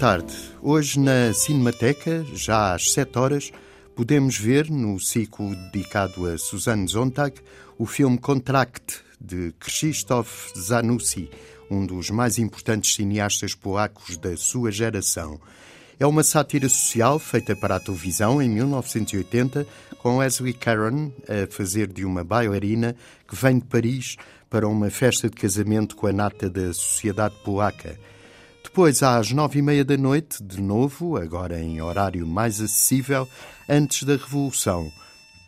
tarde. Hoje na Cinemateca, já às 7 horas, podemos ver, no ciclo dedicado a Suzanne Zontag, o filme Contract, de Krzysztof Zanussi, um dos mais importantes cineastas polacos da sua geração. É uma sátira social feita para a televisão em 1980, com Leslie Caron a fazer de uma bailarina que vem de Paris para uma festa de casamento com a nata da sociedade polaca. Depois, às nove e meia da noite, de novo, agora em horário mais acessível, antes da Revolução.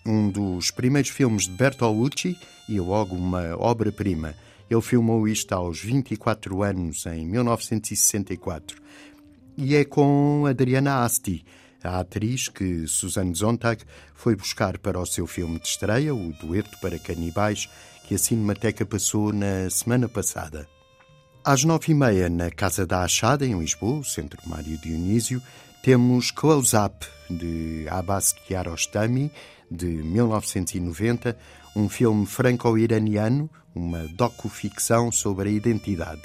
Um dos primeiros filmes de Bertolucci e logo uma obra-prima. Ele filmou isto aos 24 anos, em 1964 e é com Adriana Asti, a atriz que Susanne Zontag foi buscar para o seu filme de estreia, o Dueto para Canibais, que a Cinemateca passou na semana passada. Às nove e meia, na Casa da Achada, em Lisboa, Centro Mário Dionísio, temos Close Up, de Abbas Kiarostami, de 1990, um filme franco-iraniano, uma docu-ficção sobre a identidade.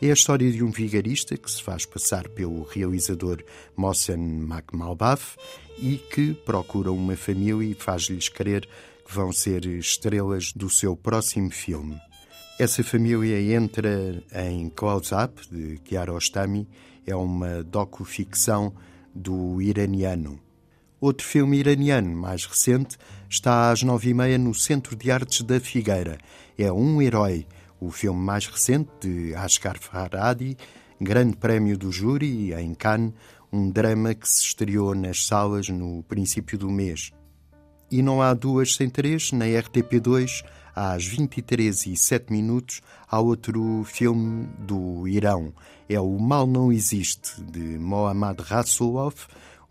É a história de um vigarista que se faz passar pelo realizador Mohsen Makhmalbaf e que procura uma família e faz-lhes crer que vão ser estrelas do seu próximo filme. Essa família entra em Close Up, de Kiarostami, é uma docu-ficção do iraniano. Outro filme iraniano, mais recente, está às nove e meia no Centro de Artes da Figueira. É Um Herói, o filme mais recente de Asghar Farhadi, grande prémio do júri em Cannes, um drama que se estreou nas salas no princípio do mês. E não há duas sem três, na RTP2, às 23 e 7 minutos, há outro filme do Irão. É O Mal Não Existe, de Mohammad Rasulov,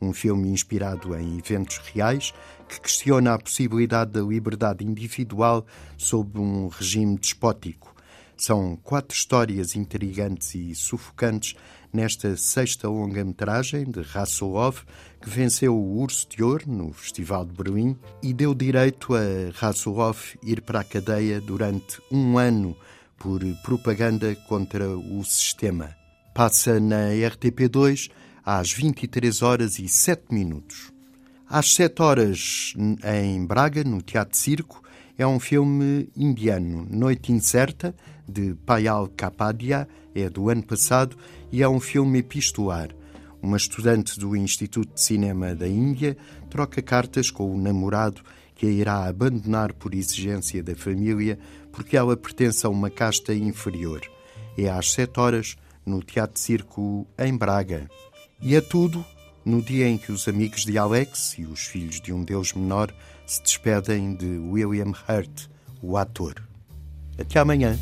um filme inspirado em eventos reais que questiona a possibilidade da liberdade individual sob um regime despótico. São quatro histórias intrigantes e sufocantes nesta sexta longa-metragem de Rasolov, que venceu o Urso de Ouro no Festival de Berlim e deu direito a Rasolov ir para a cadeia durante um ano por propaganda contra o sistema. Passa na RTP2 às 23 horas e 7 minutos. Às 7 horas, em Braga, no Teatro Circo, é um filme indiano, Noite Incerta, de Payal Kapadia, é do ano passado e é um filme epistolar. Uma estudante do Instituto de Cinema da Índia troca cartas com o namorado que a irá abandonar por exigência da família porque ela pertence a uma casta inferior. É às sete horas no Teatro Circo em Braga. E é tudo no dia em que os amigos de Alex e os filhos de um deus menor se despedem de William Hurt, o ator. Até amanhã.